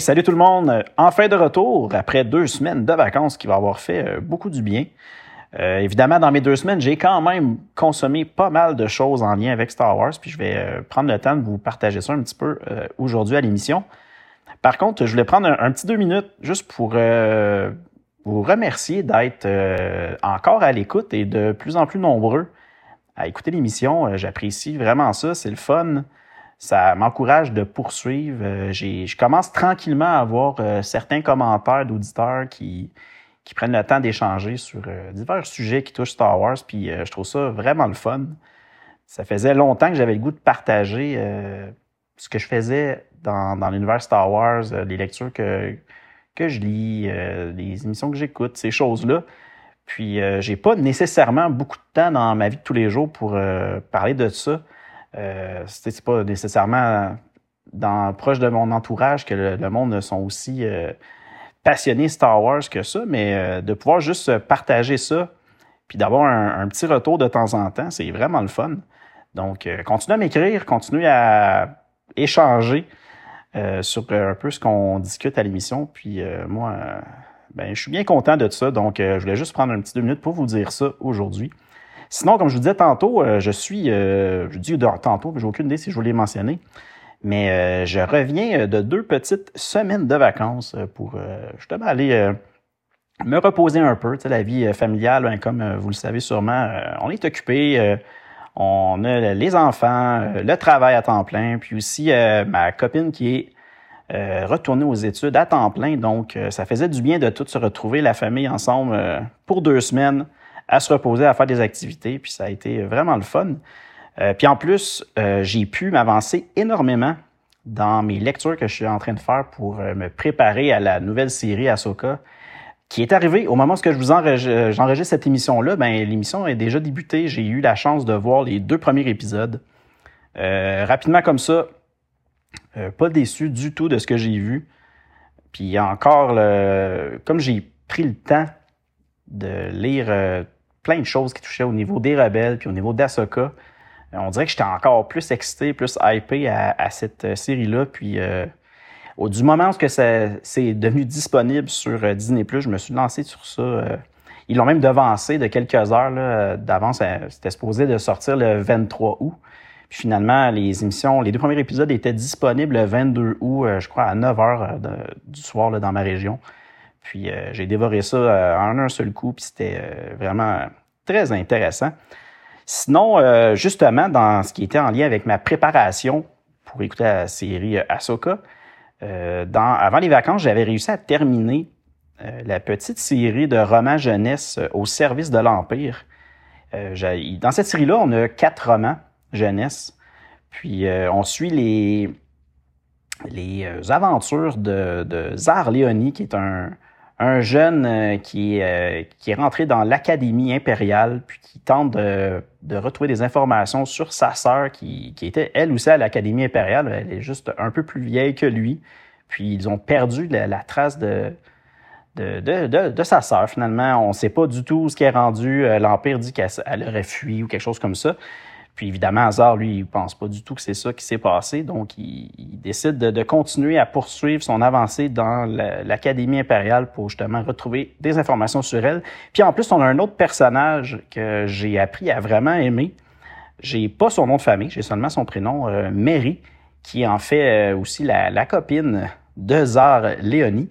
Salut tout le monde! Enfin de retour après deux semaines de vacances qui va avoir fait euh, beaucoup du bien. Euh, évidemment, dans mes deux semaines, j'ai quand même consommé pas mal de choses en lien avec Star Wars, puis je vais euh, prendre le temps de vous partager ça un petit peu aujourd'hui à l'émission. Par contre, je voulais prendre un, petit deux minutes juste pour vous remercier d'être encore à l'écoute et de plus en plus nombreux à écouter l'émission. J'apprécie vraiment ça, c'est le fun ça m'encourage de poursuivre. Euh, je commence tranquillement à avoir euh, certains commentaires d'auditeurs qui, qui prennent le temps d'échanger sur euh, divers sujets qui touchent Star Wars, puis je trouve ça vraiment le fun. Ça faisait longtemps que j'avais le goût de partager ce que je faisais dans, dans l'univers Star Wars, les lectures que, que je lis, les émissions que j'écoute, ces choses-là. Puis j'ai pas nécessairement beaucoup de temps dans ma vie de tous les jours pour parler de ça. Euh, c'est pas nécessairement dans, proche de mon entourage que le, monde sont aussi euh, passionnés Star Wars que ça, mais euh, de pouvoir juste partager ça, puis d'avoir un, petit retour de temps en temps, c'est vraiment le fun. Donc, euh, continuez à m'écrire, continuez à échanger sur un peu ce qu'on discute à l'émission. Puis moi, ben, je suis bien content de ça. Donc, je voulais juste prendre un petit deux minutes pour vous dire ça aujourd'hui. Sinon, comme je vous disais tantôt, euh, je suis, euh, je dis tantôt, mais j'ai aucune idée si je voulais mentionner, mais euh, je reviens de deux petites semaines de vacances pour justement aller me reposer un peu. Tu sais, la vie familiale, hein, comme vous le savez sûrement, on est occupé. on a les enfants, le travail à temps plein, puis aussi ma copine qui est retournée aux études à temps plein. Donc, ça faisait du bien de tous se retrouver, la famille ensemble, pour deux semaines à se reposer, à faire des activités, puis ça a été vraiment le fun. Euh, puis en plus, euh, j'ai pu m'avancer énormément dans mes lectures que je suis en train de faire pour euh, me préparer à la nouvelle série Ahsoka, qui est arrivée au moment où je vous enregistre cette émission-là. Ben l'émission est déjà débutée. J'ai eu la chance de voir les deux premiers épisodes rapidement comme ça. pas déçu du tout de ce que j'ai vu. Puis encore, comme j'ai pris le temps de lire plein de choses qui touchaient au niveau des rebelles puis au niveau d'Asoka. Euh, on dirait que j'étais encore plus excité, plus hypé à, cette euh, série-là. Puis euh, au, du moment où c'est devenu disponible sur Disney+, je me suis lancé sur ça. ils l'ont même devancé de quelques heures d'avance. C'était supposé de sortir le 23 août. Puis finalement, les émissions, les deux premiers épisodes étaient disponibles le 22 août, je crois, à 9 h du soir dans ma région. Puis j'ai dévoré ça en un seul coup, puis c'était vraiment très intéressant. Sinon, justement, dans ce qui était en lien avec ma préparation pour écouter la série Ahsoka, dans, avant les vacances, j'avais réussi à terminer la petite série de romans jeunesse au service de l'Empire. dans cette série-là, on a quatre romans jeunesse. Puis on suit les, aventures de, de Zar Leoni, qui est un, un jeune euh, qui, euh, qui est rentré dans l'académie impériale, puis qui tente de, de, retrouver des informations sur sa sœur, qui, qui était elle aussi à l'académie impériale. Elle est juste un peu plus vieille que lui. Puis ils ont perdu la, trace de, de, de, de, sa sœur, finalement. On ne sait pas du tout ce qui est rendu. Euh, L'Empire dit qu'elle aurait fui ou quelque chose comme ça. Puis évidemment, Hazard, lui, il pense pas du tout que c'est ça qui s'est passé. Donc, il, décide de, continuer à poursuivre son avancée dans l'Académie impériale pour justement retrouver des informations sur elle. Puis en plus, on a un autre personnage que j'ai appris à vraiment aimer. J'ai pas son nom de famille, j'ai seulement son prénom, euh, Mary, qui est en fait euh, aussi la, copine de Zar Léonie.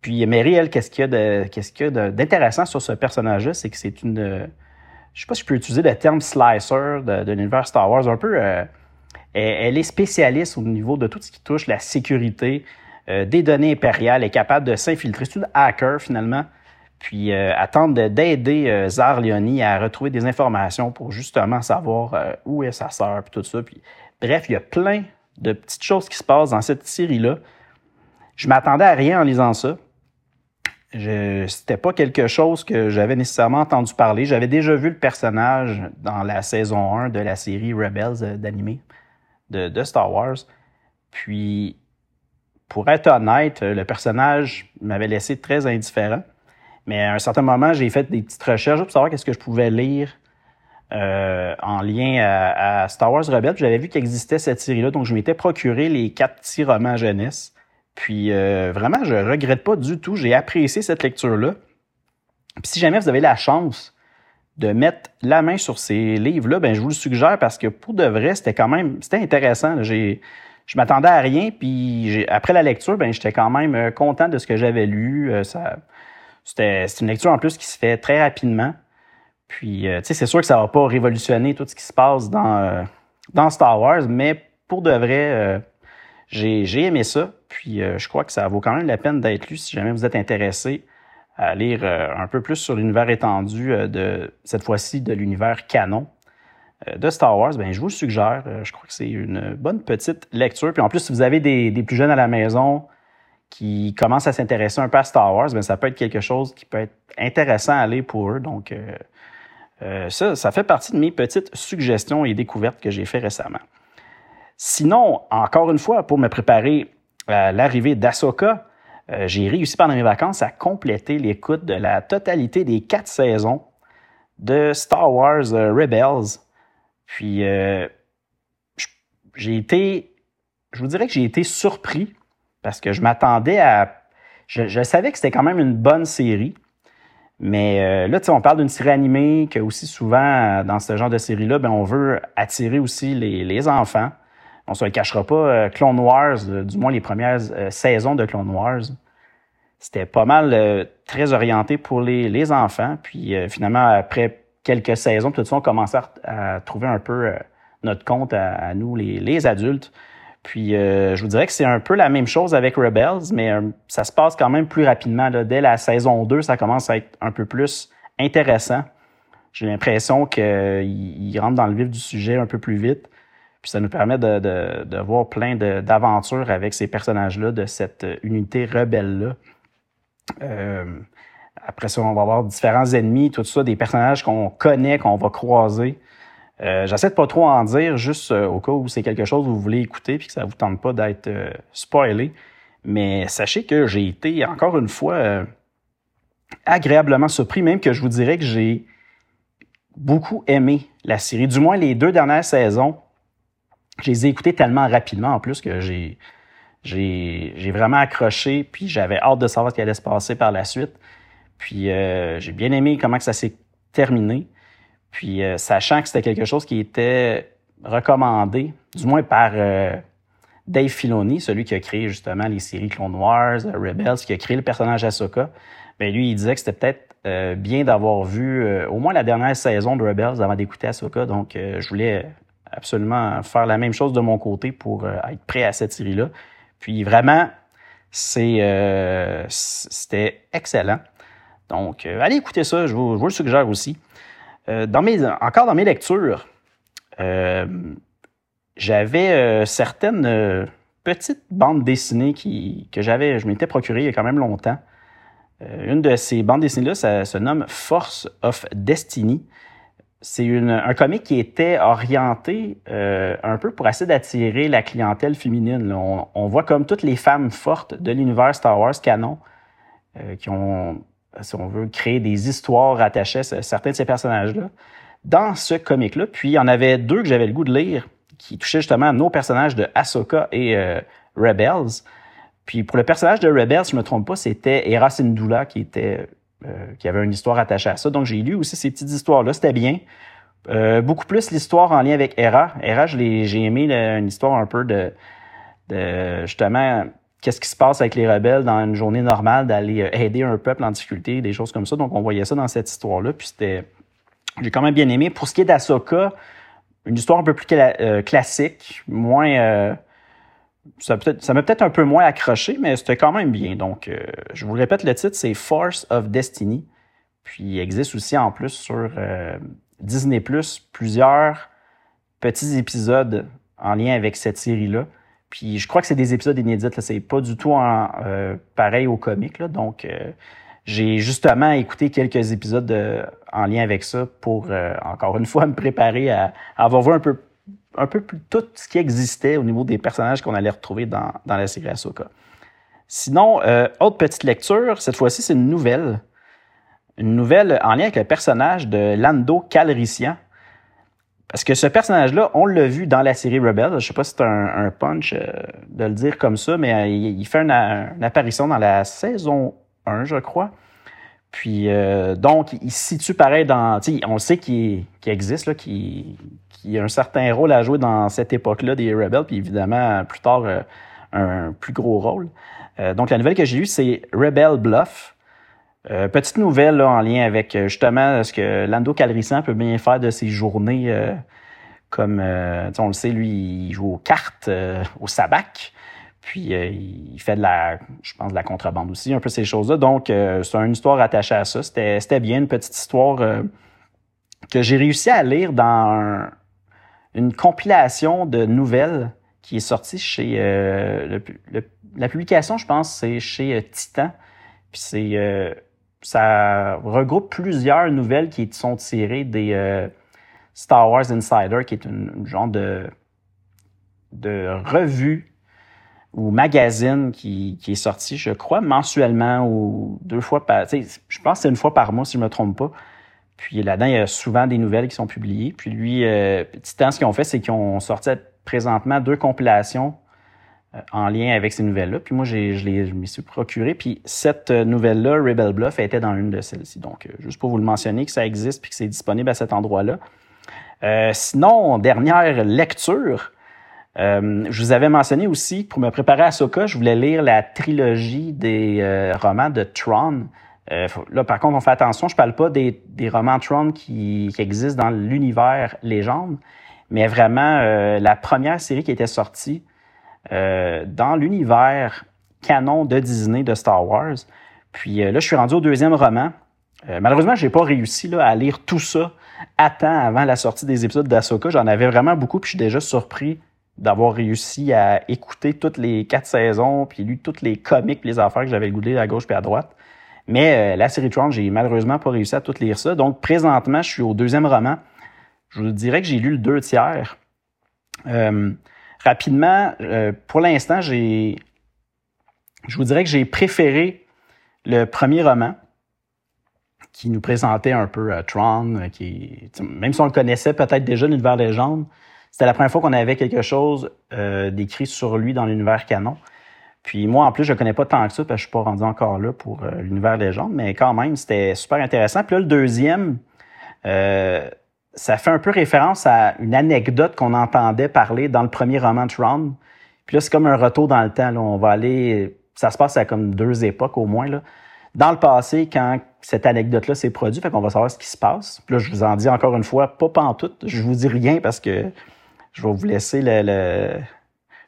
Puis Mary, elle, qu'est-ce qu'il y a d'intéressant sur ce personnage-là, c'est que c'est une je sais pas si je peux utiliser le terme slicer de, l'univers Star Wars, un peu, euh, elle, est spécialiste au niveau de tout ce qui touche la sécurité euh, des données impériales, elle est capable de s'infiltrer. C'est une hacker finalement, puis euh, attendre d'aider Zar Leoni à retrouver des informations pour justement savoir où est sa sœur, puis tout ça. Puis, bref, il y a plein de petites choses qui se passent dans cette série-là. Je m'attendais à rien en lisant ça. C'était pas quelque chose que j'avais nécessairement entendu parler. J'avais déjà vu le personnage dans la saison 1 de la série Rebels euh, d'animé de, Star Wars. Puis, pour être honnête, le personnage m'avait laissé très indifférent. Mais à un certain moment, j'ai fait des petites recherches pour savoir qu'est-ce que je pouvais lire euh, en lien à, Star Wars Rebels. J'avais vu qu'il existait cette série-là, donc je m'étais procuré les quatre petits romans jeunesse. Puis euh, vraiment, je regrette pas du tout. J'ai apprécié cette lecture-là. Puis si jamais vous avez la chance de mettre la main sur ces livres-là, ben je vous le suggère parce que pour de vrai, c'était quand même c'était intéressant. J'ai je m'attendais à rien, puis après la lecture, ben j'étais quand même euh, content de ce que j'avais lu. Ça, c'était une lecture en plus qui se fait très rapidement. Puis, euh, tu sais, c'est sûr que ça va pas révolutionner tout ce qui se passe dans, euh, dans Star Wars, mais pour de vrai, euh, j'ai aimé ça. Puis, je crois que ça vaut quand même la peine d'être lu si jamais vous êtes intéressé à lire un peu plus sur l'univers étendu de cette fois-ci de l'univers canon de Star Wars. Ben, je vous le suggère. je crois que c'est une bonne petite lecture. Puis en plus, si vous avez des, plus jeunes à la maison, qui commencent à s'intéresser un peu à Star Wars, bien, ça peut être quelque chose qui peut être intéressant à aller pour eux. Donc, euh, ça, ça fait partie de mes petites suggestions et découvertes que j'ai fait récemment. Sinon, encore une fois, pour me préparer à l'arrivée d'Asoka, euh, j'ai réussi pendant mes vacances à compléter l'écoute de la totalité des quatre saisons de Star Wars euh, Rebels. Puis, j'ai été, je vous dirais que j'ai été surpris parce que je m'attendais à, je savais que c'était quand même une bonne série. Mais euh, là, on parle d'une série animée que aussi souvent, euh, dans ce genre de série-là, ben, on veut attirer aussi les enfants. On se le cachera pas, euh, Clone Wars, du moins les premières saisons de Clone Wars, c'était pas mal très orienté pour les, les enfants. Puis finalement, après quelques saisons, tout ça, on commençait à, trouver un peu notre compte à, nous, les, les adultes. Puis euh, je vous dirais que c'est un peu la même chose avec Rebels, mais euh, ça se passe quand même plus rapidement. Dès la saison 2, ça commence à être un peu plus intéressant. J'ai l'impression qu'il rentre dans le vif du sujet un peu plus vite. Puis ça nous permet de, de, de voir plein d'aventures avec ces personnages-là, de cette unité rebelle-là. Euh, après ça, on va avoir différents ennemis, tout ça, des personnages qu'on connaît, qu'on va croiser. Euh, J'essaie de pas trop en dire, juste euh, au cas où c'est quelque chose que vous voulez écouter puis que ça vous tente pas d'être euh, spoilé. Mais sachez que j'ai été, encore une fois, euh, agréablement surpris, même que je vous dirais que j'ai beaucoup aimé la série. Du moins, les deux dernières saisons, je les ai écoutées tellement rapidement en plus que j'ai j'ai vraiment accroché, puis j'avais hâte de savoir ce qui allait se passer par la suite. Puis j'ai bien aimé comment que ça s'est terminé. Puis, euh, sachant que c'était quelque chose qui était recommandé, du moins par euh, Dave Filoni, celui qui a créé justement les séries Clone Wars, euh, Rebels, qui a créé le personnage Ahsoka, ben lui, il disait que c'était peut-être bien d'avoir vu au moins la dernière saison de Rebels avant d'écouter Ahsoka. Donc, je voulais absolument faire la même chose de mon côté pour être prêt à cette série-là. Puis vraiment, c'est c'était excellent. Donc, allez écouter ça, je vous, je vous le suggère aussi. Euh, dans mes, encore dans mes lectures, euh, j'avais euh, certaines petites bandes dessinées qui, que j'avais, je m'étais procuré il y a quand même longtemps. une de ces bandes dessinées-là, ça se nomme Force of Destiny. C'est un comic qui était orienté un peu pour essayer d'attirer la clientèle féminine. On, voit comme toutes les femmes fortes de l'univers Star Wars canon qui ont si on veut, créer des histoires attachées à certains de ces personnages-là dans ce comic-là. Puis il y en avait deux que j'avais le goût de lire qui touchaient justement nos personnages de Ahsoka et euh, Rebels. Puis pour le personnage de Rebels, si je me trompe pas, c'était Hera Syndulla qui était euh, qui avait une histoire attachée à ça. Donc j'ai lu aussi ces petites histoires-là, c'était bien. Euh, beaucoup plus l'histoire en lien avec Hera. Hera, j'ai aimé une histoire un peu de, de justement qu'est-ce qui se passe avec les rebelles dans une journée normale, d'aller euh, aider un peuple en difficulté, des choses comme ça. Donc, on voyait ça dans cette histoire-là. Puis c'était, j'ai quand même bien aimé. Pour ce qui est d'Asoka, une histoire un peu plus euh, classique, moins, euh, ça, m'a peut-être un peu moins accroché, mais c'était quand même bien. Donc, je vous répète, le titre, c'est Force of Destiny. Puis, il existe aussi en plus sur Disney+, plusieurs petits épisodes en lien avec cette série-là Puis je crois que c'est des épisodes inédits. C'est pas du tout en, pareil au comique. Donc, j'ai justement écouté quelques épisodes en lien avec ça pour, encore une fois, me préparer à, à avoir vu un peu un peu plus tout ce qui existait au niveau des personnages qu'on allait retrouver dans, la série Ahsoka. Sinon, euh, autre petite lecture, cette fois-ci, c'est une nouvelle. Une nouvelle en lien avec le personnage de Lando Calrissian. Parce que ce personnage-là, on l'a vu dans la série Rebel. Je sais pas si c'est un, punch euh, de le dire comme ça, mais euh, il, fait une, apparition dans la saison 1, je crois. Puis, donc, il se situe pareil dans... On sait qu'il existe, là, qu'il qui a un certain rôle à jouer dans cette époque-là des Rebels, puis évidemment, plus tard, euh, un plus gros rôle. Euh, donc, la nouvelle que j'ai eue, c'est Rebel Bluff. Euh, petite nouvelle en lien avec justement ce que Lando Calrissian peut bien faire de ses journées. comme on le sait, lui, il joue aux cartes, au sabac. Puis il fait de la, je pense, de la contrebande aussi, un peu ces choses-là. Donc, c'est une histoire attachée à ça. C'était bien une petite histoire que j'ai réussi à lire dans un, une compilation de nouvelles qui est sortie chez euh, la publication, je pense, c'est chez euh, Titan. Puis c'est euh, ça regroupe plusieurs nouvelles qui sont tirées des Star Wars Insider, qui est une, genre de de revue ou magazine qui, qui, est sorti, je crois, mensuellement ou deux fois par. Je pense que c'est une fois par mois, si je me trompe pas. Puis là-dedans, il y a souvent des nouvelles qui sont publiées. Puis lui, euh, Titan, ce qu'ils ont fait, c'est qu'ils ont sorti présentement deux compilations euh, en lien avec ces nouvelles-là. Puis moi, j'ai, je, je m'y suis procuré. Puis cette euh, nouvelle-là, Rebel Bluff, était dans une de celles-ci. Donc, euh, juste pour vous le mentionner, que ça existe puis que c'est disponible à cet endroit-là. sinon, dernière lecture. je vous avais mentionné aussi, pour me préparer à Soka, je voulais lire la trilogie des romans de Tron. Euh, là, par contre, on fait attention, je parle pas des, des romans Tron qui, qui, existent dans l'univers légende, mais vraiment euh, la première série qui était sortie euh, dans l'univers canon de Disney de Star Wars. Puis là, je suis rendu au deuxième roman. malheureusement, j'ai pas réussi là, à lire tout ça à temps avant la sortie des épisodes d'Asoka. J'en avais vraiment beaucoup, puis je suis déjà surpris d'avoir réussi à écouter toutes les quatre saisons, puis lu toutes les comics, les affaires que j'avais goûté à gauche puis à droite. Mais euh, la série Tron, j'ai malheureusement pas réussi à tout lire ça. Donc, présentement, je suis au deuxième roman. Je vous dirais que j'ai lu le deux tiers. Euh, rapidement, euh, pour l'instant, j'ai. Je vous dirais que j'ai préféré le premier roman qui nous présentait un peu Tron, qui, même si on le connaissait peut-être déjà, l'univers légende, c'était la première fois qu'on avait quelque chose d'écrit sur lui dans l'univers canon. Puis moi, en plus, je connais pas tant que ça, parce que je suis pas rendu encore là pour euh, l'univers légende, mais quand même, c'était super intéressant. Puis là, le deuxième, euh, ça fait un peu référence à une anecdote qu'on entendait parler dans le premier roman de Tron. Puis là, c'est comme un retour dans le temps. Là. On va aller, ça se passe à comme deux époques au moins. Là. Dans le passé, quand cette anecdote-là s'est produite, fait qu'on va savoir ce qui se passe. Puis là, je vous en dis encore une fois, pas pantoute. Je vous dis rien parce que je vais vous laisser le,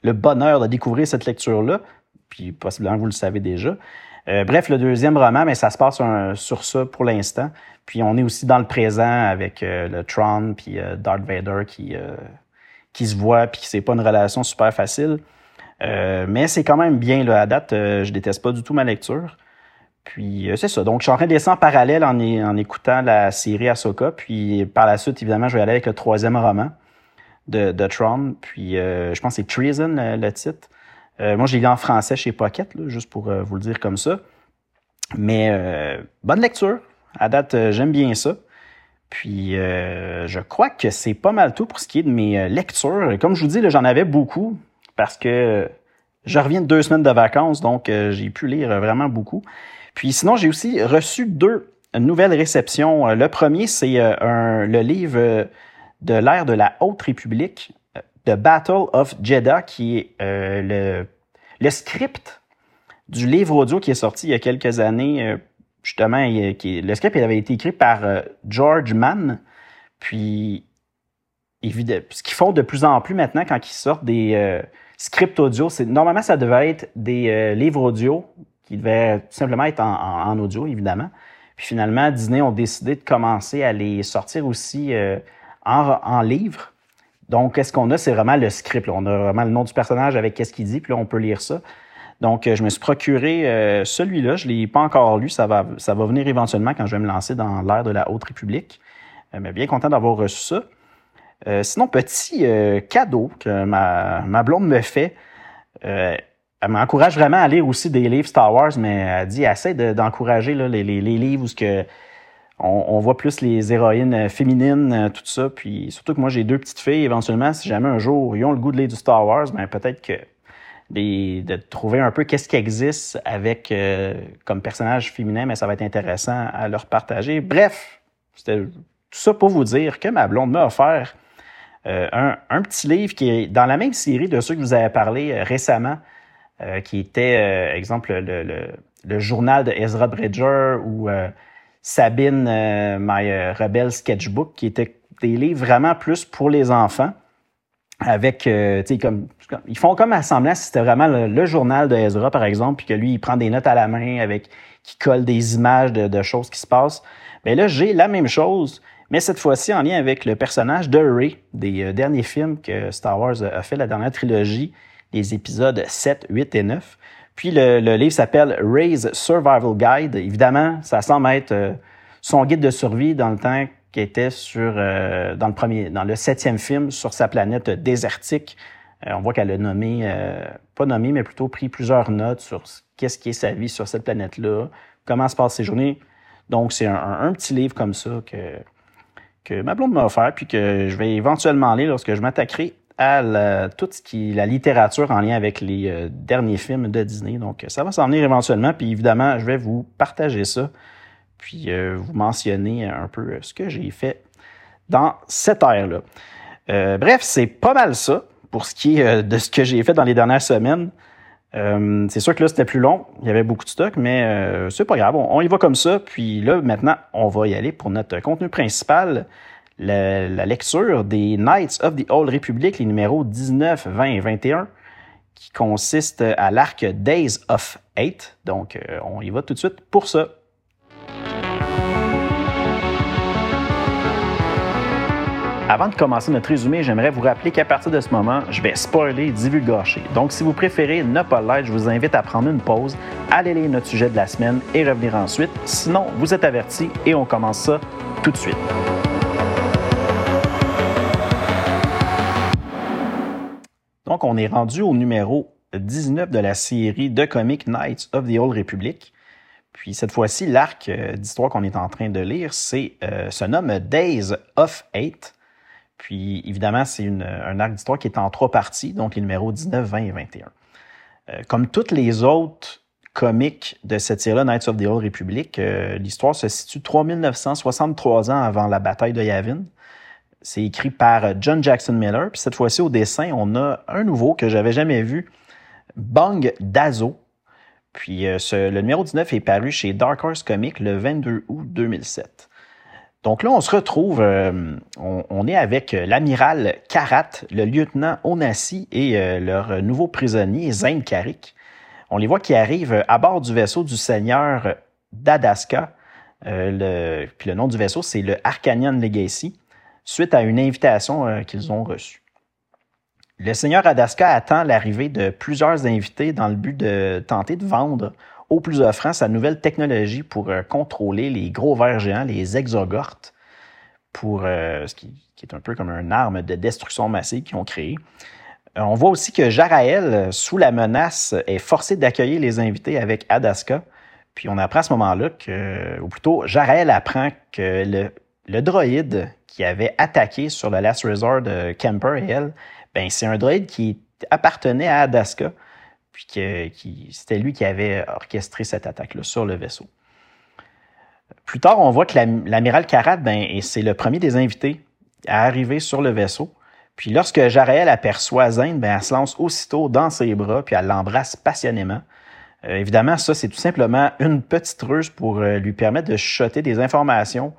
le bonheur de découvrir cette lecture-là puis possiblement vous le savez déjà. Euh, bref, le deuxième roman, mais ça se passe sur ça pour l'instant. Puis on est aussi dans le présent avec euh, le Tron puis euh, Darth Vader qui qui se voit puis c'est pas une relation super facile. mais c'est quand même bien là à date. je déteste pas du tout ma lecture. Puis c'est ça. Donc je suis en train de en parallèle en, écoutant la série Ahsoka. Puis par la suite, évidemment, je vais aller avec le troisième roman de, de Tron. Puis je pense que c'est Treason le titre. Euh, moi, j'ai lu en français chez Pocket, juste pour euh, vous le dire comme ça. Mais euh, bonne lecture. À date, j'aime bien ça. Puis, je crois que c'est pas mal tout pour ce qui est de mes lectures. Comme je vous dis, j'en avais beaucoup parce que je reviens de deux semaines de vacances, donc j'ai pu lire vraiment beaucoup. Puis sinon, j'ai aussi reçu deux nouvelles réceptions. Le premier, c'est le livre de l'ère de la Haute République The Battle of Jeddah, qui est euh, le, le, script du livre audio qui est sorti il y a quelques années. Euh, justement, qui, le script il avait été écrit par euh, George Mann. Puis, ce qu'ils font de plus en plus maintenant quand ils sortent des scripts audio, c'est normalement ça devait être des livres audio qui devaient simplement être en, audio, évidemment. Puis finalement, Disney ont décidé de commencer à les sortir aussi en, en livre Donc, qu'est-ce qu'on a? C'est vraiment le script. On a vraiment le nom du personnage avec qu'est-ce qu'il dit, puis là, on peut lire ça. Donc, je me suis procuré celui-là. Je l'ai pas encore lu. Ça va, ça va venir éventuellement quand je vais me lancer dans l'ère de la Haute République. mais bien content d'avoir reçu ça. Euh, sinon, petit euh, cadeau que ma, ma, blonde me fait. Euh, elle m'encourage vraiment à lire aussi des livres Star Wars, mais elle dit essaie d'encourager les, les, les, livres où ce que on, voit plus les héroïnes féminines, tout ça. Puis surtout que moi j'ai deux petites filles. Éventuellement, si jamais un jour ils ont le goût de lire du Star Wars, ben peut-être que de trouver un peu qu'est-ce qui existe avec comme personnage féminin, mais ça va être intéressant à leur partager. Bref, c'était tout ça pour vous dire que ma blonde m'a offert euh, un, petit livre qui est dans la même série de ceux que vous avez parlé euh, récemment, euh, qui était, exemple, le, journal de Ezra Bridger ou Sabine, My Rebel Sketchbook, qui étaient des livres vraiment plus pour les enfants avec, tu sais, comme, ils font comme assemblant si c'était vraiment le, journal de Ezra, par exemple, puis que lui, il prend des notes à la main avec, qui colle des images de, choses qui se passent. Mais là, j'ai la même chose, mais cette fois-ci en lien avec le personnage de Ray des euh, derniers films que Star Wars a fait, la dernière trilogie, les épisodes 7, 8 et 9. Puis le, livre s'appelle Ray's Survival Guide. Évidemment, ça semble être euh, son guide de survie dans le temps qui était sur euh, dans le premier, dans le septième film sur sa planète désertique. on voit qu'elle a nommé, pas nommé, mais plutôt pris plusieurs notes sur qu'est-ce qui est sa vie sur cette planète-là, comment se passent ses journées. Donc c'est un, un, petit livre comme ça que que ma blonde m'a offert, puis que je vais éventuellement lire lorsque je m'attaquerai à la, tout ce qui la littérature en lien avec les euh, derniers films de Disney. Donc, ça va s'en venir éventuellement, puis évidemment, je vais vous partager ça, puis euh, vous mentionner un peu ce que j'ai fait dans cette ère-là. Euh, bref, c'est pas mal ça pour ce qui est de ce que j'ai fait dans les dernières semaines. Euh, c'est sûr que là, c'était plus long. Il y avait beaucoup de stock, mais euh, c'est pas grave. On, y va comme ça. Puis là, maintenant, on va y aller pour notre contenu principal. La, lecture des Knights of the Old Republic, les numéros 19, 20 et 21, qui consiste à l'arc Days of Eight. Donc, euh, on y va tout de suite pour ça. Avant de commencer notre résumé, j'aimerais vous rappeler qu'à partir de ce moment, je vais spoiler et divulgacher. Donc, si vous préférez ne pas l'être, je vous invite à prendre une pause, aller lire notre sujet de la semaine et revenir ensuite. Sinon, vous êtes avertis et on commence ça tout de suite. On est rendu au numéro 19 de la série de comics Knights of the Old Republic. Puis cette fois-ci, l'arc euh, d'histoire qu'on est en train de lire, euh, se nomme Days of Eight. Puis évidemment, c'est un arc d'histoire qui est en trois parties, donc les numéros 19, 20 et 21. Euh, comme toutes les autres comics de cette série-là, Knights of the Old Republic, l'histoire se situe 3963 ans avant la bataille de Yavin. C'est écrit par John Jackson Miller. Puis cette fois-ci, au dessin, on a un nouveau que j'avais jamais vu, Bang Dazo. Puis euh, le numéro 19 est paru chez Dark Horse Comics le 22 août 2007. Donc là, on se retrouve, euh, on, est avec euh, l'amiral Karat, le lieutenant Onassi et euh, leur nouveau prisonnier, Zain Karik. On les voit qui arrivent à bord du vaisseau du seigneur d'Adaska. puis le nom du vaisseau, c'est le Arcanian Legacy, suite à une invitation qu'ils ont reçue. Le seigneur Adaska attend l'arrivée de plusieurs invités dans le but de tenter de vendre au plus offrant sa nouvelle technologie pour euh, contrôler les gros vers géants, les exogortes, pour euh, ce qui, est un peu comme une arme de destruction massive qu'ils ont créé. Euh, on voit aussi que Jaraël, sous la menace, est forcé d'accueillir les invités avec Adaska. Puis on apprend à ce moment-là que, ou plutôt, Jaraël apprend que le, le droïde qui avait attaqué sur le Last Resort de Kemper et elle, ben c'est un droïde qui appartenait à Adaska puis que, c'était lui qui avait orchestré cette attaque-là sur le vaisseau. Plus tard, on voit que l'amiral Karat, ben, c'est le premier des invités à arriver sur le vaisseau. Puis lorsque Jaraël aperçoit Zane, ben, elle se lance aussitôt dans ses bras, puis elle l'embrasse passionnément. Euh, évidemment, ça, c'est tout simplement une petite ruse pour euh, lui permettre de chuchoter des informations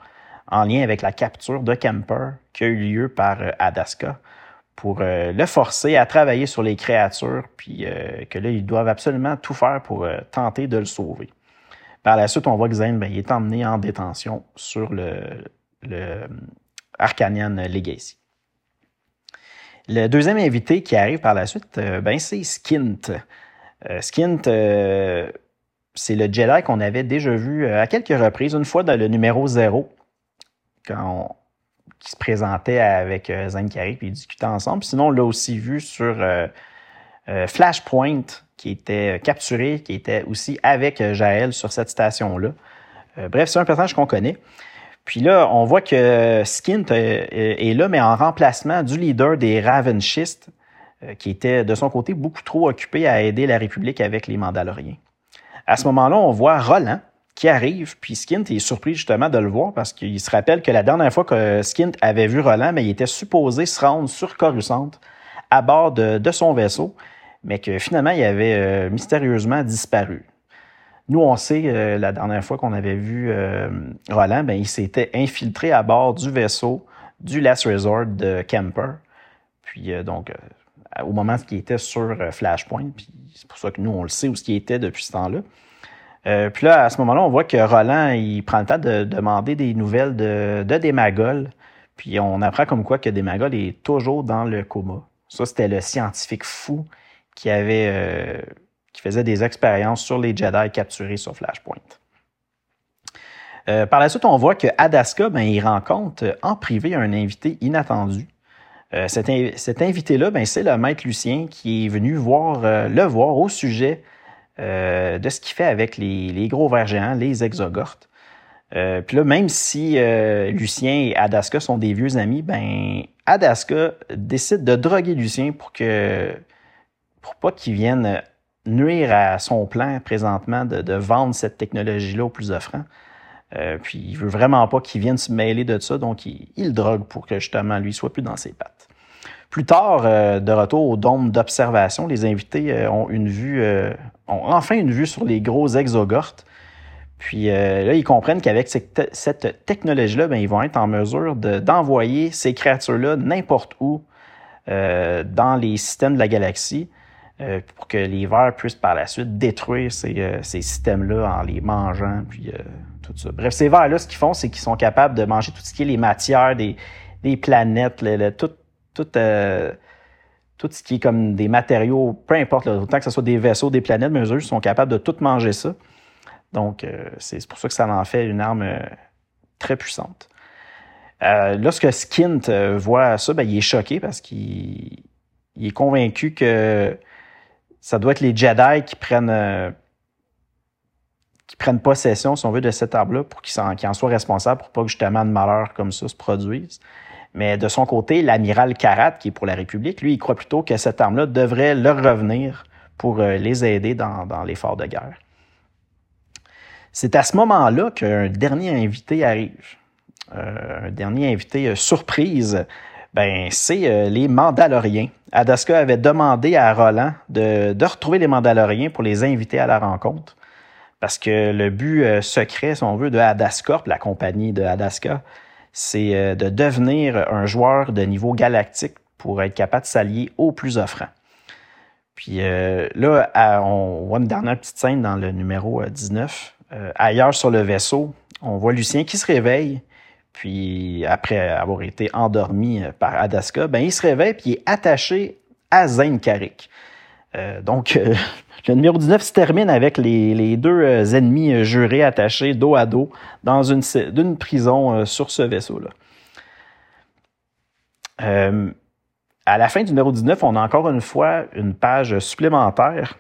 en lien avec la capture de Kemper qui a eu lieu par euh, Adaska pour euh, le forcer à travailler sur les créatures, puis euh, que là, ils doivent absolument tout faire pour tenter de le sauver. Par la suite, on voit que Zane, ben, il est emmené en détention sur le, le Arcanian Legacy. Le deuxième invité qui arrive par la suite, ben, c'est Skint. Skint, c'est le Jedi qu'on avait déjà vu à quelques reprises, une fois dans le numéro 0, quand qui se présentait avec euh, Zankari puis ils discutaient ensemble. Sinon, on l'a aussi vu sur euh, euh, Flashpoint, qui était capturé, qui était aussi avec Jaël sur cette station-là. bref, c'est un personnage qu'on connaît. Puis là, on voit que Skint est là, mais en remplacement du leader des Ravenchistes, qui était de son côté beaucoup trop occupé à aider la République avec les Mandaloriens. À ce moment-là, on voit Roland, qui arrive, puis Skint est surpris justement de le voir parce qu'il se rappelle que la dernière fois que Skint avait vu Roland, mais il était supposé se rendre sur Coruscant à bord de, son vaisseau, mais que finalement il avait euh, mystérieusement disparu. Nous, on sait, euh, la dernière fois qu'on avait vu euh, Roland, ben, il s'était infiltré à bord du vaisseau du Last Resort de Kemper. Puis donc, au moment où il était sur Flashpoint, puis c'est pour ça que nous, on le sait où ce était depuis ce temps-là. Euh, puis là, à ce moment-là, on voit que Roland, il prend le temps de demander des nouvelles de, de. Puis on apprend comme quoi que Demagol est toujours dans le coma. Ça, c'était le scientifique fou qui avait euh, faisait des expériences sur les Jedi capturés sur Flashpoint. Euh, par la suite, on voit que Adaska, ben, il rencontre en privé un invité inattendu. cet, cet invité-là, ben, c'est le maître Lucien qui est venu voir, le voir au sujet euh, de ce qu'il fait avec les, gros vers géants, les exogortes. Euh, puis là, même si euh, Lucien et Adaska sont des vieux amis, ben Adaska décide de droguer Lucien pour que pour pas qu'il vienne nuire à son plan présentement de, vendre cette technologie-là au plus offrant. puis il veut vraiment pas qu'il vienne se mêler de ça, donc il, il, drogue pour que justement lui soit plus dans ses pattes. Plus tard, de retour au dôme d'observation, les invités ont une vue ont enfin une vue sur les gros exogortes. Puis euh, là, ils comprennent qu'avec cette, technologie-là, ben, ils vont être en mesure d'envoyer ces créatures-là n'importe où euh, dans les systèmes de la galaxie euh, pour que les vers puissent par la suite détruire ces, systèmes-là en les mangeant, puis tout ça. Bref, ces vers-là, ce qu'ils font, c'est qu'ils sont capables de manger tout ce qui est les matières des, planètes, tout, tout tout ce qui est comme des matériaux, peu importe, autant que ce soit des vaisseaux, des planètes, mais eux sont capables de tout manger ça. Donc, euh, c'est pour ça que ça en fait une arme euh, très puissante. Euh, lorsque Skint voit ça, ben, il est choqué parce qu'il est convaincu que ça doit être les Jedi qui prennent qui prennent possession, si on veut, de cette arbre-là pour qu'ils en, en, soient responsables pour pas que justement de malheur comme ça se produise. Mais de son côté, l'amiral Karat, qui est pour la République, lui, il croit plutôt que cette arme-là devrait leur revenir pour euh, les aider dans, l'effort de guerre. C'est à ce moment-là qu'un dernier invité arrive. Euh, un dernier invité euh, surprise, ben, c'est les Mandaloriens. Adaska avait demandé à Roland de, retrouver les Mandaloriens pour les inviter à la rencontre. Parce que le but secret, si on veut, de Adascorp, la compagnie de Adaska, c'est euh, de devenir un joueur de niveau galactique pour être capable de s'allier au plus offrant. Puis euh, là, on voit une dernière petite scène dans le numéro 19. Euh, ailleurs sur le vaisseau, on voit Lucien qui se réveille. Puis après avoir été endormi par Adaska, ben il se réveille puis il est attaché à Zane donc le numéro 19 se termine avec les, deux euh, ennemis euh, jurés attachés dos à dos dans une, prison euh, sur ce vaisseau-là. à la fin du numéro 19, on a encore une fois une page supplémentaire.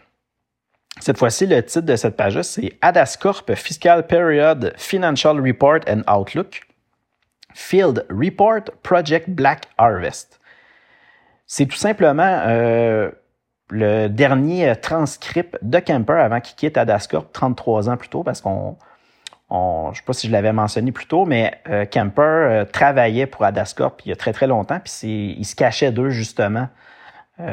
Cette fois-ci, le titre de cette page-là, c'est Adascorp Fiscal Period Financial Report and Outlook. Field Report Project Black Harvest. C'est tout simplement le dernier euh, transcript de Kemper avant qu'il quitte Adascorp 33 ans plus tôt, parce qu'on, je ne sais pas si je l'avais mentionné plus tôt, mais euh, Kemper euh, travaillait pour Adascorp il y a très très longtemps, puis il se cachait d'eux justement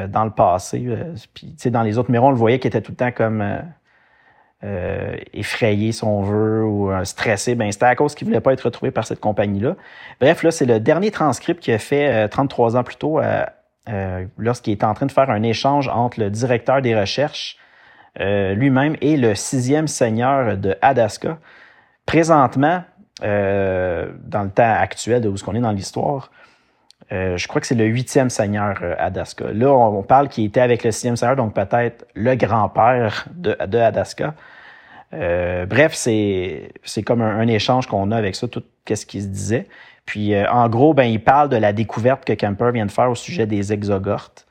dans le passé. puis dans les autres numéros, on le voyait qu'il était tout le temps comme effrayé, si on veut, ou stressé. Ben, c'était à cause qu'il voulait pas être retrouvé par cette compagnie-là. Bref, là, c'est le dernier transcript qu'il a fait 33 ans plus tôt euh, lorsqu'il est en train de faire un échange entre le directeur des recherches euh, lui-même et le sixième seigneur de Adaska. Présentement, euh, dans le temps actuel de où ce qu'on est dans l'histoire, je crois que c'est le huitième seigneur Adaska. Là, on, parle qu'il était avec le sixième seigneur, donc peut-être le grand-père de, de Adaska. bref, c'est c'est comme un, échange qu'on a avec ça, tout ce qui se disait. Puis, en gros, ben, il parle de la découverte que Kemper vient de faire au sujet des exogortes,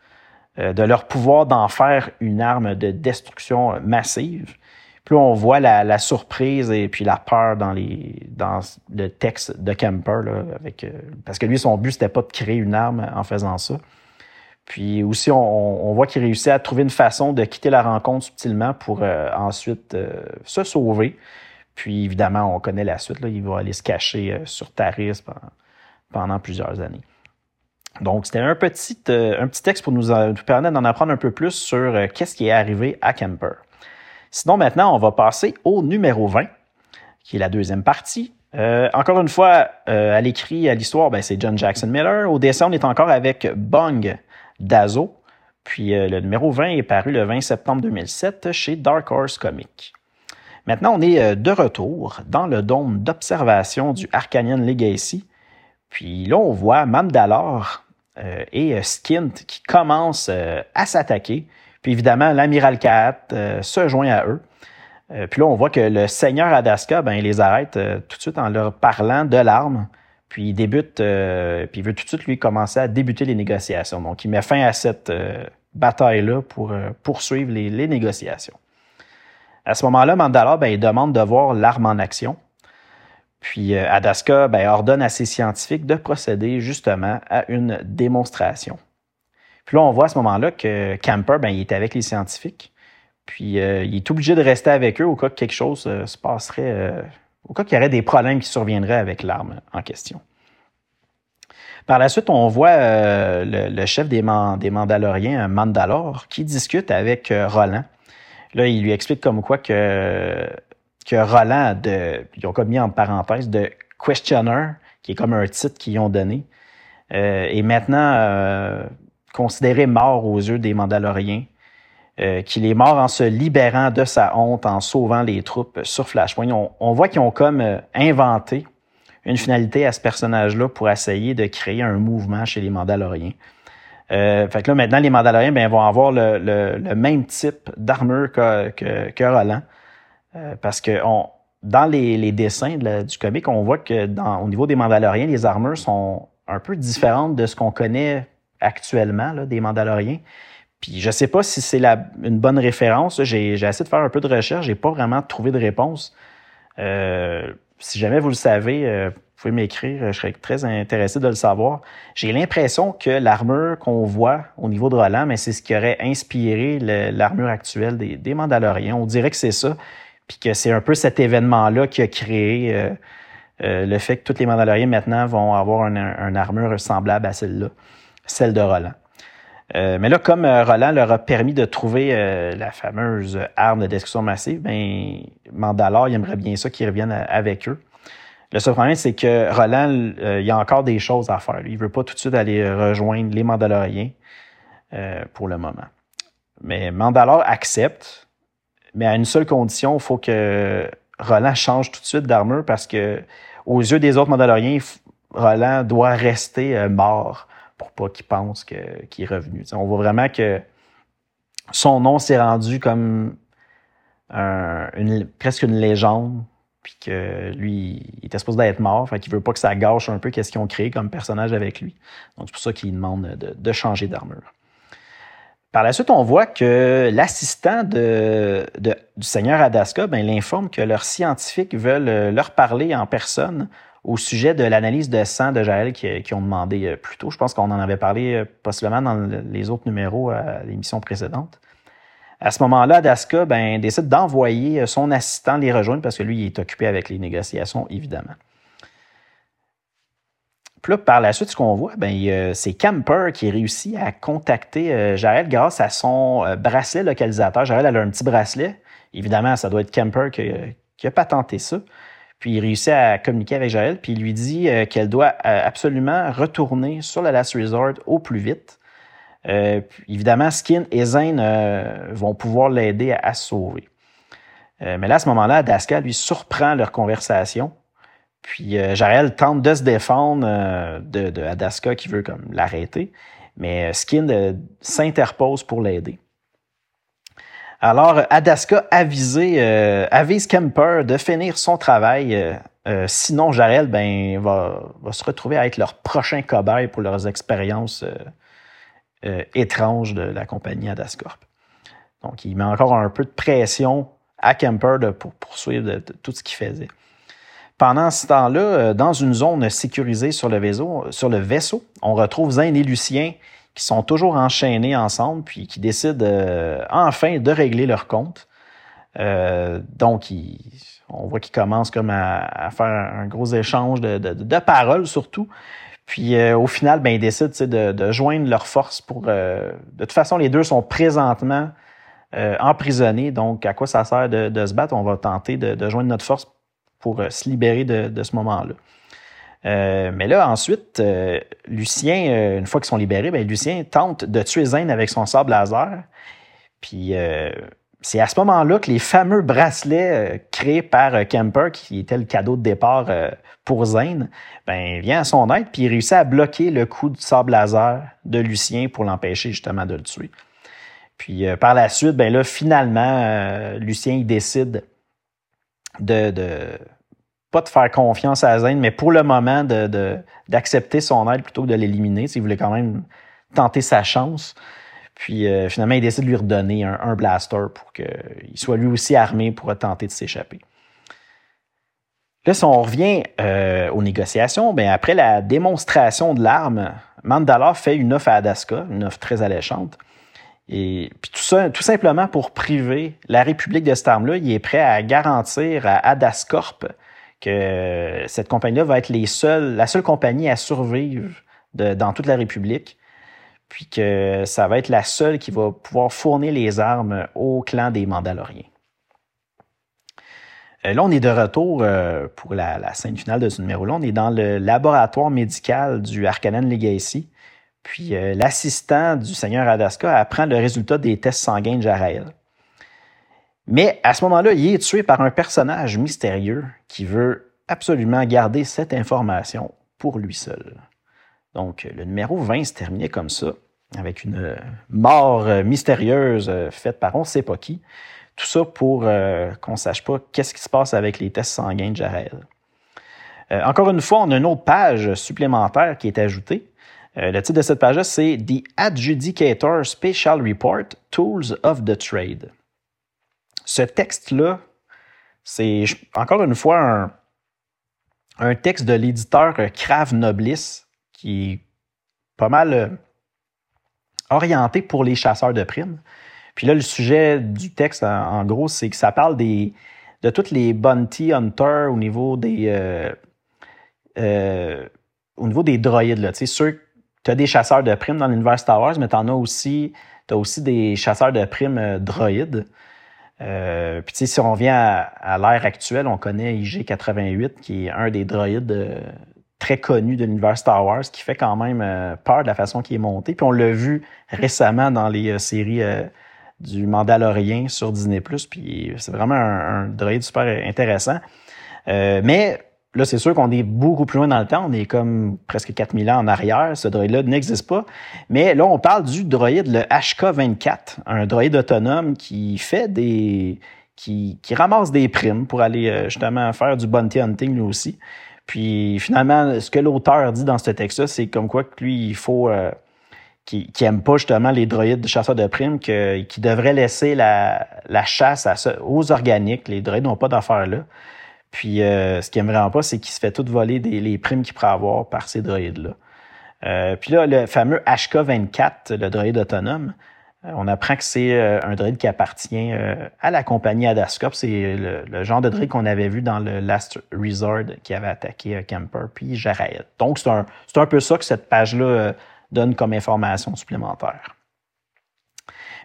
de leur pouvoir d'en faire une arme de destruction massive plus on voit la, surprise et puis la peur dans les dans le texte de Kemper là, euh, parce que lui son but c'était pas de créer une arme en faisant ça. Puis aussi on, voit qu'il réussit à trouver une façon de quitter la rencontre subtilement pour euh, ensuite euh, se sauver. Puis évidemment on connaît la suite là, il va aller se cacher sur Taris pendant, plusieurs années. Donc c'était un petit un petit texte pour nous, nous permettre d'en apprendre un peu plus sur qu'est-ce qui est arrivé à Kemper. Sinon, maintenant, on va passer au numéro 20, qui est la deuxième partie. Euh, encore une fois, euh, à l'écrit, à l'histoire, ben, c'est John Jackson Miller. Au dessin, on est encore avec Bung Dazo. Puis euh, le numéro 20 est paru le 20 septembre 2007 chez Dark Horse Comics. Maintenant, on est de retour dans le dôme d'observation du Arcanian Legacy. Puis là, on voit Mandalore et Skint qui commencent à s'attaquer. Puis évidemment, l'amiral euh, se joint à eux. Euh, puis là, on voit que le seigneur Adaska, ben, il les arrête euh, tout de suite en leur parlant de l'arme. Puis il débute, puis il veut tout de suite lui commencer à débuter les négociations. Donc, il met fin à cette bataille-là pour poursuivre les, négociations. À ce moment-là, Mandalore, ben, il demande de voir l'arme en action. Puis Adaska ben, ordonne à ses scientifiques de procéder justement à une démonstration. Puis là, on voit à ce moment-là que Camper, ben, il est avec les scientifiques. Puis euh, il est obligé de rester avec eux au cas que quelque chose euh, se passerait, euh, au cas qu'il y aurait des problèmes qui surviendraient avec l'arme en question. Par la suite, on voit le, chef des, des Mandaloriens, Mandalore, qui discute avec Roland. Là, il lui explique comme quoi que, que Roland, ils ont comme mis en parenthèse, de Questioner, qui est comme un titre qu'ils ont donné, et maintenant considéré mort aux yeux des Mandaloriens, euh, qu'il est mort en se libérant de sa honte, en sauvant les troupes sur Flashpoint. On, voit qu'ils ont comme euh, inventé une finalité à ce personnage-là pour essayer de créer un mouvement chez les Mandaloriens. Euh, fait que là, maintenant, les Mandaloriens ben, vont avoir le, même type d'armure que, que, Roland. Euh, parce que on, dans les, dessins du comic, on voit que dans, au niveau des Mandaloriens, les armures sont un peu différentes de ce qu'on connaît actuellement là, des Mandaloriens. Puis je sais pas si c'est une bonne référence. J'ai essayé de faire un peu de recherche, j'ai pas vraiment trouvé de réponse. Euh, si jamais vous le savez, euh, vous pouvez m'écrire, je serais très intéressé de le savoir. J'ai l'impression que l'armure qu'on voit au niveau de Roland, mais c'est ce qui aurait inspiré l'armure actuelle des, Mandaloriens. On dirait que c'est ça, puis que c'est un peu cet événement-là qui a créé euh, le fait que tous les Mandaloriens maintenant vont avoir une un armure semblable à celle-là celle de Roland. Euh, mais là, comme euh, Roland leur a permis de trouver euh, la fameuse arme de destruction massive, ben, Mandalore, il aimerait bien ça qu'ils reviennent avec eux. Le seul problème, c'est que Roland, il y a encore des choses à faire. Il veut pas tout de suite aller rejoindre les Mandaloriens pour le moment. Mais Mandalore accepte, mais à une seule condition, il faut que Roland change tout de suite d'armure parce que aux yeux des autres Mandaloriens, Roland doit rester mort pour pas qu'il pense qu'il est revenu. on voit vraiment que son nom s'est rendu comme une, presque une légende, puis que lui, il était supposé d'être mort, fait qu'il veut pas que ça gâche un peu qu'est-ce qu'ils ont créé comme personnage avec lui. Donc c'est pour ça qu'il demande de, changer d'armure. Par la suite, on voit que l'assistant de, du seigneur Adaska ben, l'informe que leurs scientifiques veulent leur parler en personne au sujet de l'analyse de sang de Jaël qui, ont demandé euh, plus tôt. Je pense qu'on en avait parlé euh, possiblement dans les autres numéros à l'émission précédente. À ce moment-là, Daska ben, décide d'envoyer euh, son assistant les rejoindre parce que lui, il est occupé avec les négociations, évidemment. Puis là, par la suite, ce qu'on voit, ben, c'est Camper qui réussit à contacter Jaël grâce à son bracelet localisateur. Jaël a un petit bracelet. Évidemment, ça doit être Camper qui, qui a patenté ça. Puis il réussit à communiquer avec Jaël, puis il lui dit euh, qu'elle doit euh, absolument retourner sur le Last Resort au plus vite. Euh, évidemment, Skin et Zane vont pouvoir l'aider à, sauver. mais là, à ce moment-là, Daska lui surprend leur conversation. Puis Jarel tente de se défendre de, Adaska qui veut comme l'arrêter, mais Skin s'interpose pour l'aider. Alors, Adaska avise Kemper de finir son travail euh, sinon, Jarel ben, va, se retrouver à être leur prochain cobaye pour leurs expériences euh, euh, étranges de la compagnie Adascorp. Donc, il met encore un peu de pression à Kemper pour poursuivre tout ce qu'il faisait. Pendant ce temps-là, dans une zone sécurisée sur le, vaisseau, sur le vaisseau, on retrouve Zane et Lucien qui sont toujours enchaînés ensemble, puis qui décident enfin de régler leur compte. donc, on voit qu'ils commencent comme à, faire un gros échange de, paroles surtout. Puis euh, au final, ben, ils décident de, joindre leurs forces pour. Euh, de toute façon, les deux sont présentement euh, emprisonnés. Donc, à quoi ça sert de, se battre? On va tenter de, joindre notre force pour se libérer de, ce moment-là. mais là, ensuite, Lucien, une fois qu'ils sont libérés, ben, Lucien tente de tuer Zane avec son sable laser. Puis c'est à ce moment-là que les fameux bracelets euh, créés par euh, Kemper, qui était le cadeau de départ euh, pour Zane, ben, vient à son aide, puis il réussit à bloquer le coup du sable laser de Lucien pour l'empêcher justement de le tuer. Puis par la suite, ben là, finalement, Lucien décide de, de pas de faire confiance à Zane, mais pour le moment d'accepter de, son aide plutôt que de l'éliminer. S'il voulait quand même tenter sa chance. Puis euh, finalement, il décide de lui redonner un, blaster pour qu'il soit lui aussi armé pour tenter de s'échapper. Là, si on revient euh, aux négociations, bien, après la démonstration de l'arme, Mandalore fait une offre à Adaska, une offre très alléchante. Et puis tout ça, tout simplement pour priver la République de cette arme-là, il est prêt à garantir à Adascorp que cette compagnie-là va être les seuls, la seule compagnie à survivre dans toute la République puis que ça va être la seule qui va pouvoir fournir les armes au clan des Mandaloriens. Euh, là, on est de retour euh, pour la, scène finale de ce numéro-là. On est dans le laboratoire médical du Arcanen Legacy. Puis euh, l'assistant du seigneur Adaska apprend le résultat des tests sanguins de Jarael. Mais à ce moment-là, il est tué par un personnage mystérieux qui veut absolument garder cette information pour lui seul. Donc, le numéro 20 se terminait comme ça, avec une euh, mort euh, mystérieuse euh, faite par on ne sait pas qui. Tout ça pour qu'on ne sache pas qu'est-ce qui se passe avec les tests sanguins de Jarel. encore une fois, on a une autre page supplémentaire qui est ajoutée. le titre de cette page-là, c'est The Adjudicator Special Report Tools of the Trade. Ce texte-là, c'est encore une fois un, un texte de l'éditeur Crave Noblis qui est pas mal euh, orienté pour les chasseurs de primes. Puis là, le sujet du texte, en, gros, c'est que ça parle des, de tous les bounty hunters au niveau des, euh, euh, au niveau des droïdes. Là. Tu sais, sûr tu as des chasseurs de primes dans l'univers Star Wars, mais tu en as aussi, aussi des chasseurs de primes droïdes. Euh, puis si on vient à, à l'ère actuelle, on connaît IG-88, qui est un des droïdes très connu de l'univers Star Wars qui fait quand même euh, peur de la façon qu'il est monté. Puis on l'a vu récemment dans les euh, séries euh, du Mandalorien sur Disney+. Puis c'est vraiment un, droïde super intéressant. mais là, c'est sûr qu'on est beaucoup plus loin dans le temps. On est comme presque 4000 ans en arrière. Ce droïde-là n'existe pas. Mais là, on parle du droïde, le HK-24, un droïde autonome qui fait des... qui ramasse des primes pour aller justement faire du bounty hunting lui aussi. Puis finalement, ce que l'auteur dit dans ce texte-là, c'est comme quoi lui, il faut euh, qui n'aime pas justement les droïdes de chasseurs de primes, que, qui devrait laisser la, chasse aux organiques. Les droïdes n'ont pas d'affaires là. Puis euh, ce qu'il aime vraiment pas, c'est qu'il se fait tout voler des, les primes qu'il pourrait avoir par ces droïdes-là. Euh, puis là, le fameux HK-24, le droïde autonome, on apprend que c'est euh, un droïde qui appartient euh, à la compagnie Adascope. C'est le, genre de droïde qu'on avait vu dans le Last Resort qui avait attaqué Kemper puis Jarael. Donc, c'est un, peu ça que cette page-là donne comme information supplémentaire.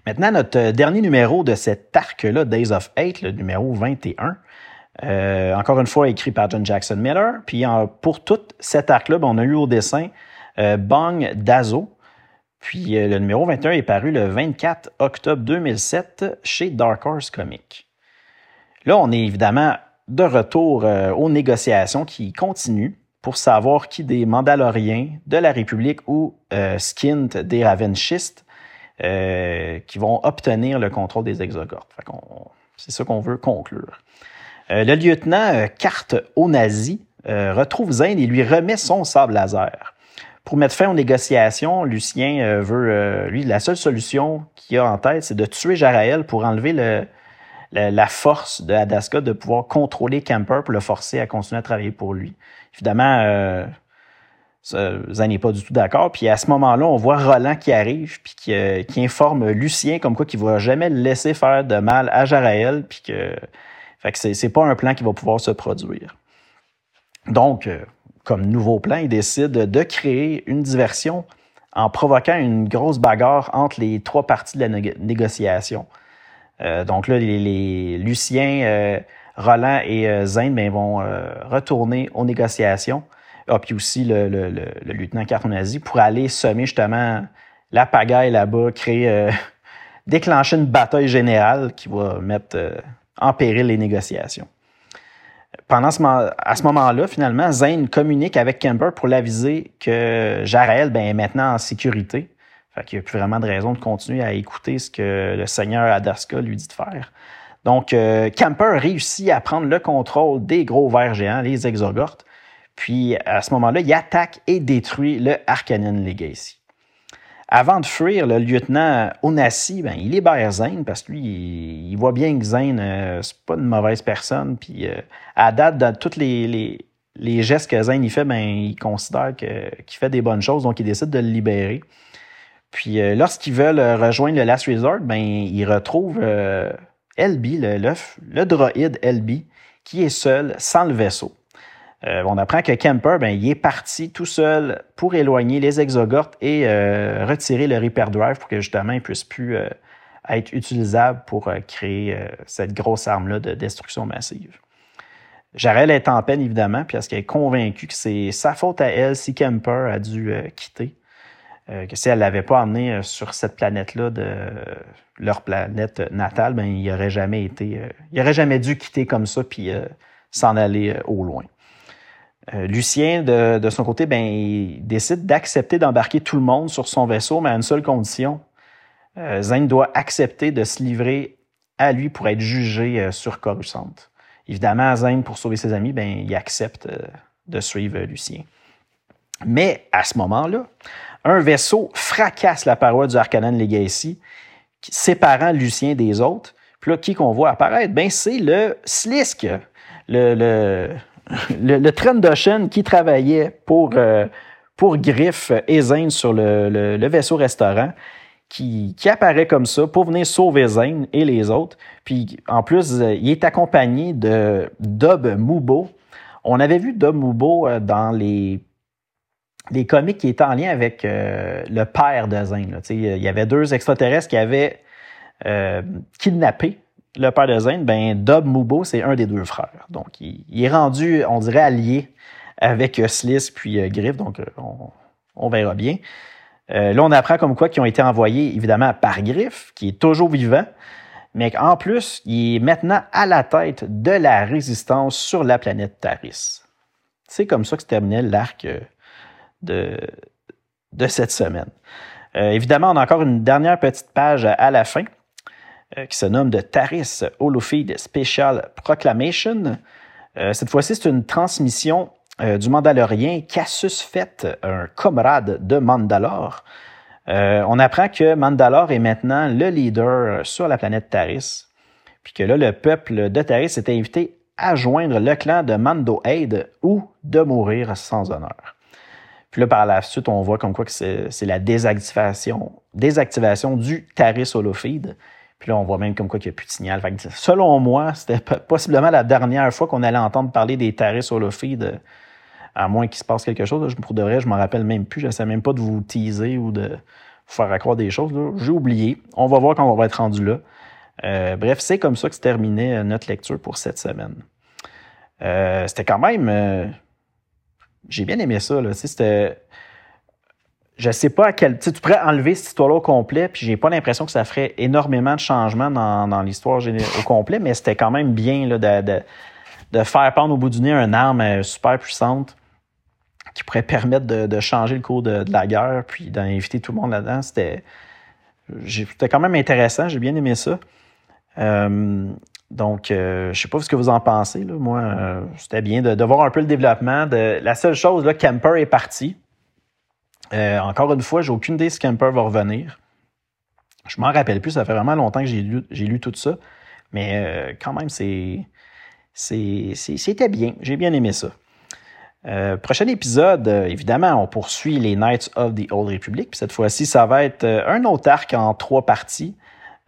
Maintenant, notre dernier numéro de cet arc-là, Days of Hate, le numéro 21, encore une fois écrit par John Jackson Miller. Puis pour tout cet arc-là, ben, on a eu au dessin Bang Dazo, puis euh, le numéro 21 est paru le 24 octobre 2007 chez Dark Horse Comics. Là, on est évidemment de retour aux négociations qui continuent pour savoir qui des Mandaloriens de la République ou Skint des Ravenchistes qui vont obtenir le contrôle des Exogortes. C'est ça qu'on veut conclure. le lieutenant Carte au nazi retrouve Zane et lui remet son sable laser. Pour mettre fin aux négociations, Lucien euh, veut, euh, lui, la seule solution qu'il a en tête, c'est de tuer Jaraël pour enlever le, la force de Adaska de pouvoir contrôler Camper pour le forcer à continuer à travailler pour lui. Évidemment, euh, n'est pas du tout d'accord. Puis à ce moment-là, on voit Roland qui arrive puis qui, euh, qui informe Lucien comme quoi qu'il ne va jamais le laisser faire de mal à Jaraël puis que, fait que c'est pas un plan qui va pouvoir se produire. Donc, comme nouveau plan, il décide de créer une diversion en provoquant une grosse bagarre entre les trois parties de la négociation. Euh, donc là, les, les Lucien, euh, Roland et euh, Zane ben, vont euh, retourner aux négociations. Ah, puis aussi le, lieutenant Cartonazi pour aller semer justement la pagaille là-bas, créer, déclencher une bataille générale qui va mettre en péril les négociations pendant ce, à ce moment-là, finalement, Zane communique avec Kemper pour l'aviser que Jarel ben, est maintenant en sécurité. Fait qu'il n'y a plus vraiment de raison de continuer à écouter ce que le seigneur Adaska lui dit de faire. Donc, euh, Kemper réussit à prendre le contrôle des gros vers géants, les Exogortes. Puis, à ce moment-là, il attaque et détruit le Arcanine Legacy. Avant de fuir, le lieutenant Onassi, ben, il libère Zane parce que lui, il, voit bien que Zane, euh, c'est pas une mauvaise personne. Puis euh, à date, de tous les, les, gestes que Zane fait, ben, il considère qu'il fait des bonnes choses, donc il décide de le libérer. Puis euh, lorsqu'ils veulent rejoindre le Last Resort, ben, ils retrouvent euh, LB, le, le, le droïde LB, qui est seul, sans le vaisseau. Euh, on apprend que Kemper, ben, il est parti tout seul pour éloigner les exogortes et euh, retirer le Reaper Drive pour que justement il puisse plus euh, être utilisable pour créer cette grosse arme-là de destruction massive. Jarel est en peine, évidemment, parce qu'elle est convaincue que c'est sa faute à elle si Kemper a dû quitter. que si elle l'avait pas emmené sur cette planète-là de leur planète natale, ben il aurait jamais été, il aurait jamais dû quitter comme ça puis s'en aller au loin. Euh, Lucien, de, son côté, ben, décide d'accepter d'embarquer tout le monde sur son vaisseau, mais à une seule condition. Euh, doit accepter de se livrer à lui pour être jugé euh, sur Coruscant. Évidemment, Zane, pour sauver ses amis, ben, il accepte de suivre Lucien. Mais à ce moment-là, un vaisseau fracasse la paroi du Arcanan Legacy, séparant Lucien des autres. Puis là, qui qu'on voit apparaître? Ben, c'est le Slisk, le, le, le, le Trend qui travaillait pour, euh, pour Griff et Zane sur le, le, vaisseau restaurant, qui, qui, apparaît comme ça pour venir sauver Zane et les autres. Puis en plus, il est accompagné de Dub Mubo. On avait vu Dub Mubo euh, dans les, les comics qui étaient en lien avec euh, le père de Zane. Il y avait deux extraterrestres qui avaient kidnappé le père de Zane, ben Dub Mubo, c'est un des deux frères. Donc, il, est rendu, on dirait, allié avec euh, Sliss puis euh, Griff, donc euh, on, verra bien. là, on apprend comme quoi qu'ils ont été envoyés, évidemment, par Griff, qui est toujours vivant, mais qu'en plus, il est maintenant à la tête de la résistance sur la planète Taris. C'est comme ça que se terminait l'arc de, de cette semaine. évidemment, on a encore une dernière petite page à la fin. Euh, qui se nomme de Taris Holofeed Special Proclamation. Euh, cette fois-ci, c'est une transmission euh, du Mandalorien Cassius Fett, un camarade de Mandalore. on apprend que Mandalore est maintenant le leader sur la planète Taris, puis que là, le peuple de Taris est invité à joindre le clan de Mando Aid ou de mourir sans honneur. Puis là, par la suite, on voit comme quoi que c'est la désactivation, désactivation du Taris Holofeed, puis là, on voit même comme quoi qu'il n'y a plus de signal. Selon moi, c'était possiblement la dernière fois qu'on allait entendre parler des tarifs feed, à moins qu'il se passe quelque chose. Je, pour de vrai, je m'en rappelle même plus. Je ne sais même pas de vous teaser ou de vous faire accroire des choses. J'ai oublié. On va voir quand on va être rendu là. Euh, bref, c'est comme ça que se terminait euh, notre lecture pour cette semaine. Euh, c'était quand même... J'ai bien aimé ça. C'était je sais pas à quel. Tu pourrais enlever cette histoire-là au complet, puis j'ai pas l'impression que ça ferait énormément de changements dans, l'histoire au complet, mais c'était quand même bien de, faire pendre au bout du nez une arme super puissante qui pourrait permettre de, changer le cours de, la guerre, puis d'inviter tout le monde là-dedans. C'était, quand même intéressant, j'ai bien aimé ça. Euh, donc, euh, je sais pas ce que vous en pensez. Moi, euh, c'était bien de, voir un peu le développement. La seule chose, Camper est parti. Encore une fois, j'ai aucune idée si Camper va revenir. Je m'en rappelle plus, ça fait vraiment longtemps que j'ai lu, tout ça. Mais quand même, c'est, c'était bien. J'ai bien aimé ça. Euh, prochain épisode, euh, évidemment, on poursuit les Knights of the Old Republic. Cette fois-ci, ça va être euh, un autre arc en trois parties.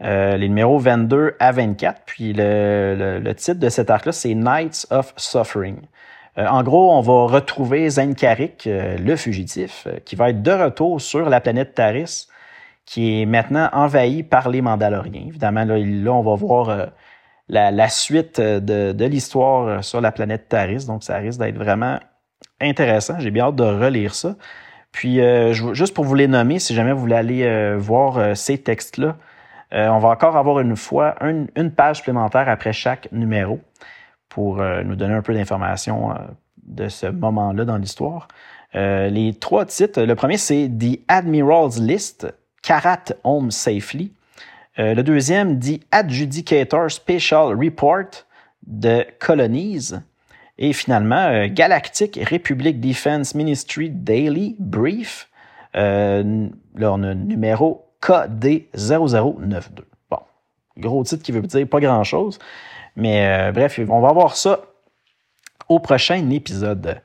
les numéros 22 à 24. Puis le, titre de cet arc-là, c'est Knights of Suffering. En gros, on va retrouver Zenkarik, le fugitif, qui va être de retour sur la planète Taris, qui est maintenant envahie par les Mandaloriens. Évidemment, là, on va voir la, suite de, l'histoire sur la planète Taris. Donc, ça risque d'être vraiment intéressant. J'ai bien hâte de relire ça. Puis, euh, juste pour vous les nommer, si jamais vous voulez aller euh, voir euh, ces textes-là, on va encore avoir une fois une, page supplémentaire après chaque numéro pour nous donner un peu d'informations de ce moment-là dans l'histoire. les trois titres, le premier c'est The Admiral's List, Karat Home Safely. le deuxième, The Adjudicator Special Report de Colonies. Et finalement, euh, Galactic Republic Defense Ministry Daily Brief. Euh, là, numéro KD0092. Bon, gros titre qui veut dire pas grand-chose. Mais euh, bref, on va voir ça au prochain épisode.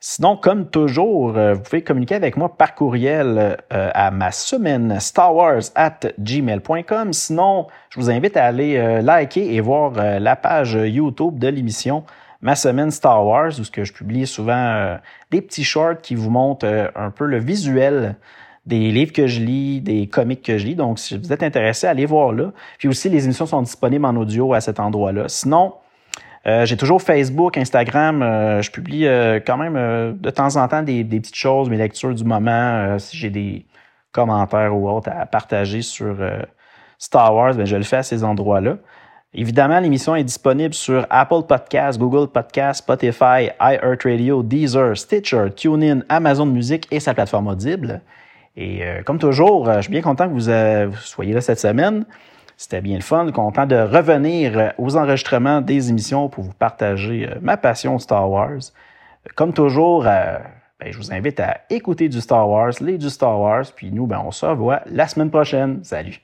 Sinon, comme toujours, vous pouvez communiquer avec moi par courriel à ma semaine Star Wars at gmail.com. Sinon, je vous invite à aller liker et voir la page YouTube de l'émission ma semaine Star Wars, où je publie souvent euh, des petits shorts qui vous montrent euh, un peu le visuel des livres que je lis, des comics que je lis. Donc, si vous êtes intéressé, allez voir là. Puis aussi, les émissions sont disponibles en audio à cet endroit-là. Sinon, euh, j'ai toujours Facebook, Instagram. je publie quand même de temps en temps des, petites choses, mes lectures du moment. si j'ai des commentaires ou autres à partager sur Star Wars, ben, je le fais à ces endroits-là. Évidemment, l'émission est disponible sur Apple Podcasts, Google Podcasts, Spotify, iHeartRadio, Deezer, Stitcher, TuneIn, Amazon Music et sa plateforme Audible. Et euh, comme toujours, euh, je suis bien content que euh, vous, soyez là cette semaine. C'était bien le fun, content de revenir aux enregistrements des émissions pour vous partager ma passion Star Wars. Comme toujours, ben, je vous invite à écouter du Star Wars, les du Star Wars, puis nous, ben, on se revoit la semaine prochaine. Salut!